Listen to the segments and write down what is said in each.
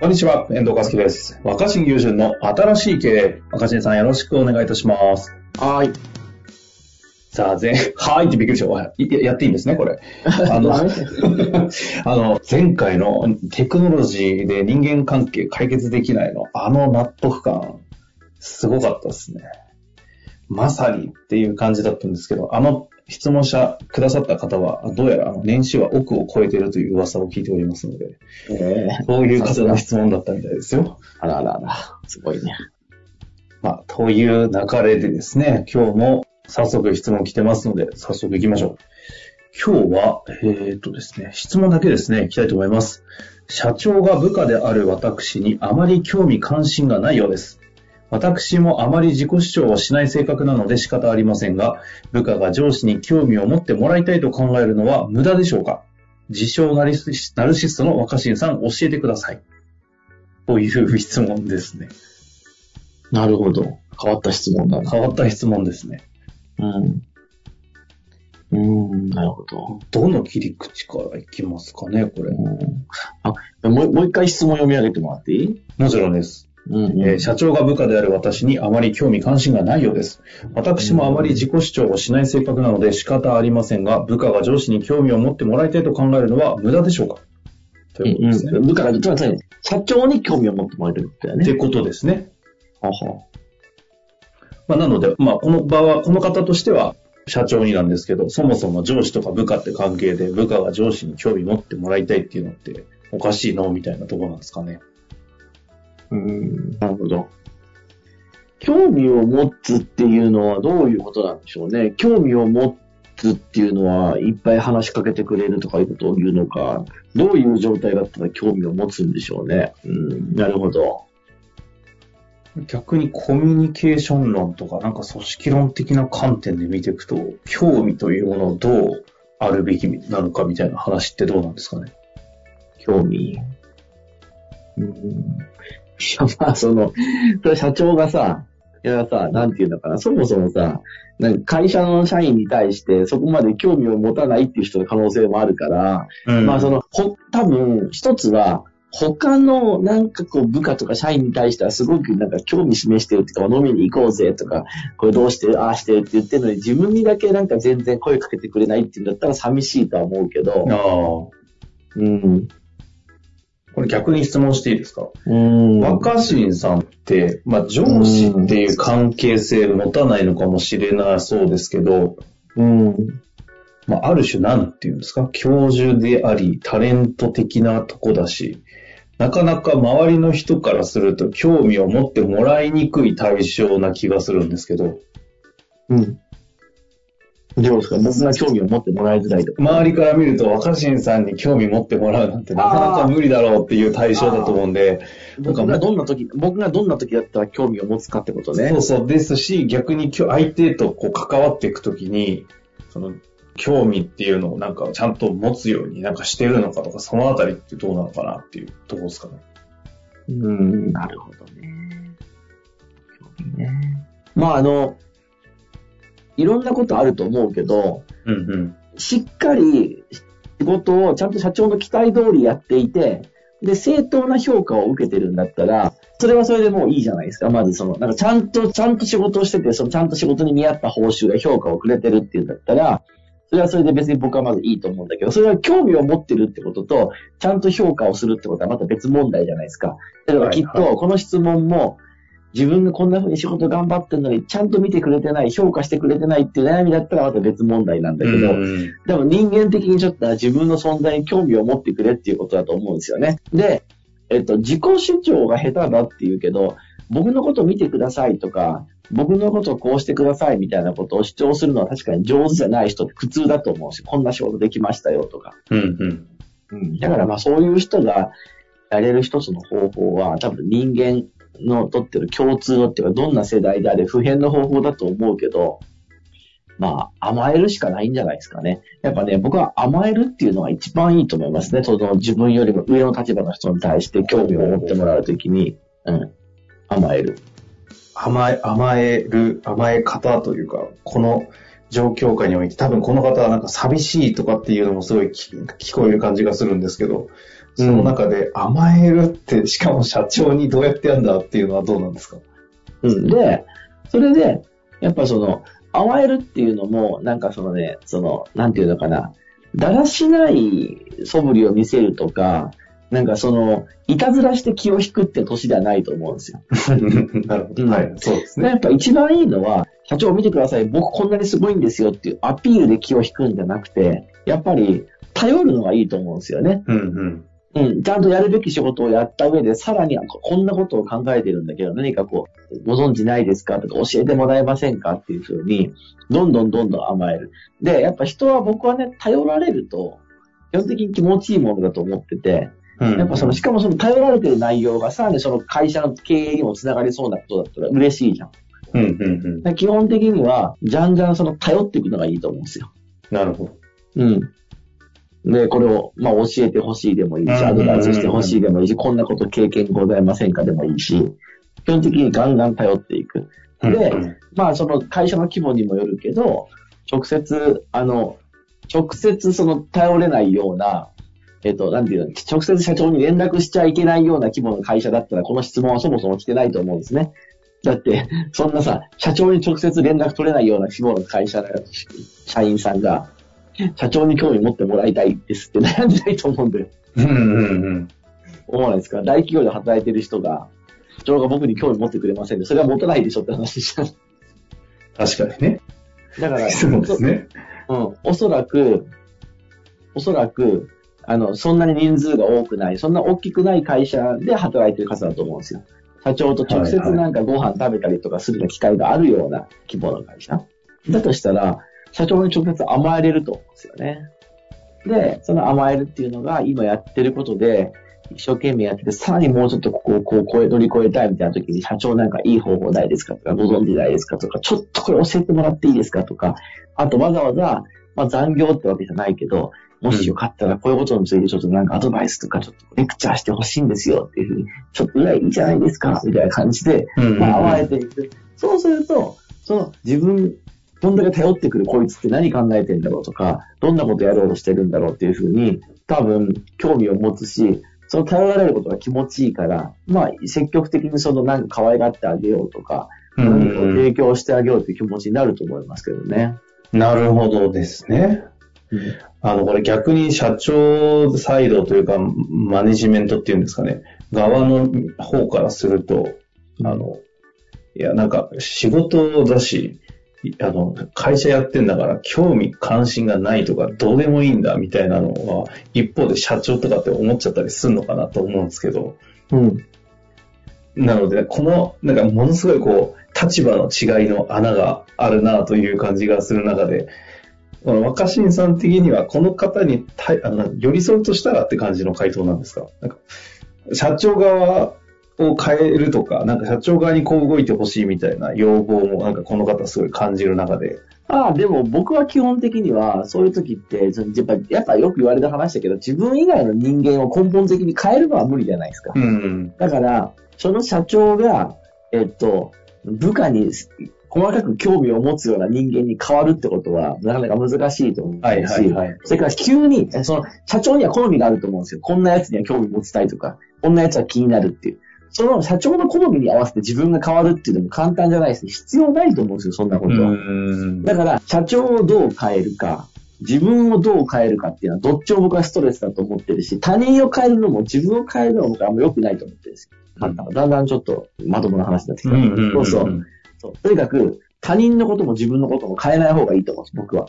こんにちは、遠藤和樹です。若新友人の新しい経営。若新さんよろしくお願いいたします。はい。さあ、前、はーいってびっくりした。ややっていいんですね、これ。あの、あの、前回のテクノロジーで人間関係解決できないの、あの納得感、すごかったですね。まさにっていう感じだったんですけど、あの質問者くださった方は、どうやらあの年収は億を超えているという噂を聞いておりますので、えー、そういう方の質問だったみたいですよ。あらあらあら、すごいね。まあ、という流れでですね、今日も早速質問来てますので、早速行きましょう。今日は、えっ、とですね、質問だけですね、行きたいと思います。社長が部下である私にあまり興味関心がないようです。私もあまり自己主張をしない性格なので仕方ありませんが、部下が上司に興味を持ってもらいたいと考えるのは無駄でしょうか？自称ナルシスナルシストの若新さん教えてください。という質問ですね。なるほど。変わった質問だな。変わった質問ですね。うん。うん、なるほど。どの切り口からいきますかね、これ。うん、あもうもう一回質問読み上げてもらっていい？もちろんです。うんうんえー社長が部下である私にあまり興味関心がないようです。私もあまり自己主張をしない性格なので仕方ありませんが、部下が上司に興味を持ってもらいたいと考えるのは無駄でしょうか？ということですね。うん部下が、つまり社長に興味を持ってもらえるってね。ってことですね。ははまあ、なので、まあ、この場は、この方としては、社長になんですけど、そもそも上司とか部下って関係で、部下が上司に興味持ってもらいたいっていうのって、おかしいの？みたいなところなんですかね。うん、なるほど。興味を持つっていうのはどういうことなんでしょうね。興味を持つっていうのは、いっぱい話しかけてくれるとかいうことを言うのか、どういう状態だったら興味を持つんでしょうね。うん、なるほど。逆にコミュニケーション論とか、なんか組織論的な観点で見ていくと、興味というものをどうあるべきなのかみたいな話ってどうなんですかね。興味。うん。いや、まあ、その、それ社長がさ、いやさ、なんていうのかな、そもそもさ、なんか会社の社員に対してそこまで興味を持たないっていう人の可能性もあるから、うんまあその、ほ、多分、一つは、他のなんかこう部下とか社員に対してはすごくなんか興味示してるっていうか、飲みに行こうぜとか、これどうしてる、ああしてるって言ってるのに自分にだけなんか全然声かけてくれないっていうんだったら寂しいとは思うけど、ああ。うん。これ逆に質問していいですか？うん。若新さんって、まあ上司っていう関係性持たないのかもしれなそうですけど、うん。まあある種なんていうんですか？教授であり、タレント的なとこだし、なかなか周りの人からすると興味を持ってもらいにくい対象な気がするんですけど、うん。どうですか？僕が興味を持ってもらいづらいとか。周りから見ると若新さんに興味持ってもらうなんてなかなか無理だろうっていう対象だと思うんで、僕がどんな時、僕がどんな時だったら興味を持つかってことね。そうそうですし、逆に相手とこう関わっていくときに、その興味っていうのをなんかちゃんと持つようになんかしてるのかとか、そのあたりってどうなのかなっていうところですかね。うん、なるほどね。興味ね。まああの、いろんなことあると思うけど、うんうん。しっかり仕事をちゃんと社長の期待通りやっていて、で、正当な評価を受けてるんだったら、それはそれでもういいじゃないですか。まずその、なんかちゃんと、ちゃんと仕事をしてて、そのちゃんと仕事に見合った報酬や評価をくれてるっていうんだったら、それはそれで別に僕はまずいいと思うんだけど、それは興味を持ってるってことと、ちゃんと評価をするってことはまた別問題じゃないですか。だからきっはいはと、この質問も、自分がこんな風に仕事頑張ってるのに、ちゃんと見てくれてない、評価してくれてないっていう悩みだったらまた別問題なんだけど、うんでも人間的にちょっと自分の存在に興味を持ってくれっていうことだと思うんですよね。で、えっと、自己主張が下手だっていうけど、僕のこと見てくださいとか、僕のことこうしてくださいみたいなことを主張するのは確かに上手じゃない人って苦痛だと思うし、こんな仕事できましたよとか。うんうん。うん、だからまあそういう人がやれる一つの方法は多分人間のとってる共通のっていうか、どんな世代であれ普遍の方法だと思うけど、まあ、甘えるしかないんじゃないですかね。やっぱね、僕は甘えるっていうのが一番いいと思いますね。その自分よりも上の立場の人に対して興味を持ってもらうときに、うん、甘える。甘え、甘える、甘え方というか、この状況下において、多分この方はなんか寂しいとかっていうのもすごい聞こえる感じがするんですけど、その中で甘えるって、しかも社長にどうやってやるんだっていうのはどうなんですか？うん。で、それで、やっぱその、甘えるっていうのも、なんかそのね、その、なんていうのかな、だらしない素振りを見せるとか、なんかその、いたずらして気を引くって年ではないと思うんですよ。なるほど。はい。そうですね。やっぱ一番いいのは、社長見てください、僕こんなにすごいんですよっていうアピールで気を引くんじゃなくて、やっぱり頼るのがいいと思うんですよね。うんうん。うん、ちゃんとやるべき仕事をやった上で、さらにこんなことを考えてるんだけど、何かこう、ご存知ないですかとか教えてもらえませんかっていうふうに、どんどんどんどん甘える。で、やっぱ人は僕はね、頼られると、基本的に気持ちいいものだと思ってて、やっぱその、しかもその頼られてる内容がさらにその会社の経営にもつながりそうなことだったら嬉しいじゃん。うんうんうん、基本的には、じゃんじゃんその頼っていくのがいいと思うんですよ。なるほど。うん。で、これを、まあ、教えてほしいでもいいし、アドバイスしてほしいでもいいし、こんなこと経験ございませんかでもいいし、基本的にガンガン頼っていく。で、まあ、その会社の規模にもよるけど、直接、あの、直接その頼れないような、えっと、なんていうの、直接社長に連絡しちゃいけないような規模の会社だったら、この質問はそもそも来てないと思うんですね。だって、そんなさ、社長に直接連絡取れないような規模の会社の社員さんが、社長に興味持ってもらいたいですって悩んでないと思うんだよ。うんうんうん。思わないですか？大企業で働いてる人が、社長が僕に興味持ってくれませんで、それは持たないでしょって話じゃん。確かにね。だから、そうですね。うん、おそらく、おそらく、あの、そんなに人数が多くない、そんな大きくない会社で働いてる方だと思うんですよ。社長と直接なんかご飯食べたりとかする機会があるような規模の会社。だとしたら、社長に直接甘えれると思うんですよね。で、その甘えるっていうのが今やってることで、一生懸命やってて、さらにもうちょっとここをこう乗り越えたいみたいな時に、社長なんかいい方法ないですかとか、ご存知ないですかとか、ちょっとこれ教えてもらっていいですかとか、あとわざわざ、まあ残業ってわけじゃないけど、もしよかったらこういうことについてちょっとなんかアドバイスとかちょっとレクチャーしてほしいんですよっていうふうに、ちょっといいいじゃないですかみたいな感じで、まあ甘えていく。そうすると、その自分どんだけ頼ってくるこいつって何考えてんだろうとか、どんなことやろうとしてるんだろうっていうふうに、多分興味を持つし、その頼られることが気持ちいいから、まあ積極的にそのなんか可愛がってあげようとか、何かを提供してあげようという気持ちになると思いますけどね。なるほどですね。うん、あの、これ逆に社長サイドというか、マネジメントっていうんですかね、側の方からすると、あの、いや、なんか仕事だし、あの、会社やってんだから興味関心がないとかどうでもいいんだみたいなのは一方で社長とかって思っちゃったりするのかなと思うんですけど。うん。なので、この、なんかものすごいこう、立場の違いの穴があるなという感じがする中で、この若新さん的にはこの方にあの寄り添うとしたらって感じの回答なんですか？なんか社長側を変えるとか、なんか社長側にこう動いてほしいみたいな要望もなんかこの方すごい感じる中で。ああ、でも僕は基本的には、そういう時って、やっぱ、やっぱよく言われた話だけど、自分以外の人間を根本的に変えるのは無理じゃないですか。うん、だから、その社長が、えっと、部下に細かく興味を持つような人間に変わるってことは、なかなか難しいと思うし、はいはいはい、それから急に、その、社長には好みがあると思うんですよ。こんな奴には興味持ちたいとか、こんな奴は気になるっていう。その社長の好みに合わせて自分が変わるっていうのも簡単じゃないですね。必要ないと思うんですよ、そんなことは。だから、社長をどう変えるか、自分をどう変えるかっていうのは、どっちも僕はストレスだと思ってるし、他人を変えるのも自分を変えるのも僕はあんま良くないと思ってるんですよ。うん、だんだんちょっとまともな話になってきた。そうそう。そうとにかく、他人のことも自分のことも変えない方がいいと思うんです、僕は。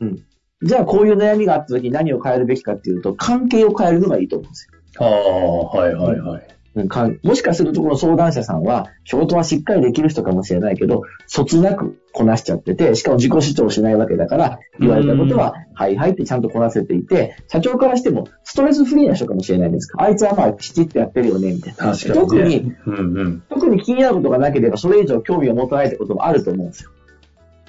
うん。じゃあ、こういう悩みがあった時に何を変えるべきかっていうと、関係を変えるのがいいと思うんですよ。ああ、はいはいはい。うんかんもしかするとこの相談者さんは、仕事はしっかりできる人かもしれないけど、そつなくこなしちゃってて、しかも自己主張しないわけだから、言われたことは、はいはいってちゃんとこなせていて、社長からしてもストレスフリーな人かもしれないですか？あいつはまあきちっとやってるよね、みたいな。確かに、ね。特に、うんうん。特に気になることがなければ、それ以上興味を持たないってこともあると思うんですよ。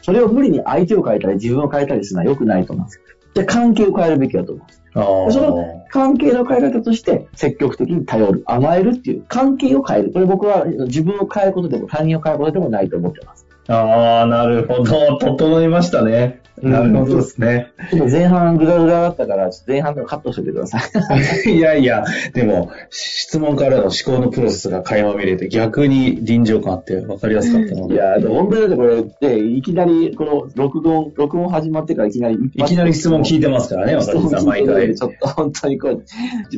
それを無理に相手を変えたり自分を変えたりするのは良くないと思うんですよ。で、関係を変えるべきだと思うんです。その関係の変え方として、積極的に頼る、甘えるっていう関係を変える。これ僕は自分を変えることでも他人を変えることでもないと思ってます。ああ、なるほど。整いましたね。うんなるほどですね。前半グダグダだったから、前半でもカットしててください。いやいや、でも、質問からの思考のプロセスが垣間見れて、逆に臨場感あって分かりやすかったので。いや、でも本当にだってこれ、で、いきなり、この録音、録音始まってからいきなり、いきなり質問聞いてますからね、私さん、毎回。ちょっと本当にこう、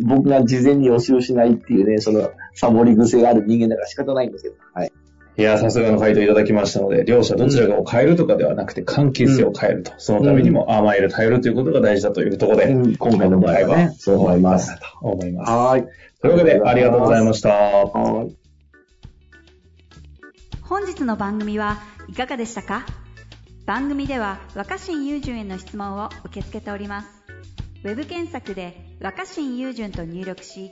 僕が事前に予習しないっていうね、その、サボり癖がある人間だから仕方ないんですけど。はい。いや、さすがの回答いただきましたので、両者どちらかを変えるとかではなくて、関係性を変えると。そのためにも甘える、頼るということが大事だというところで、うん今回の場合はね、そう思います。。思います。はい。というわけで、ありがとうございました。はい。本日の番組はいかがでしたか？番組では若新雄純への質問を受け付けておりますウェブ検索で若新雄純と入力し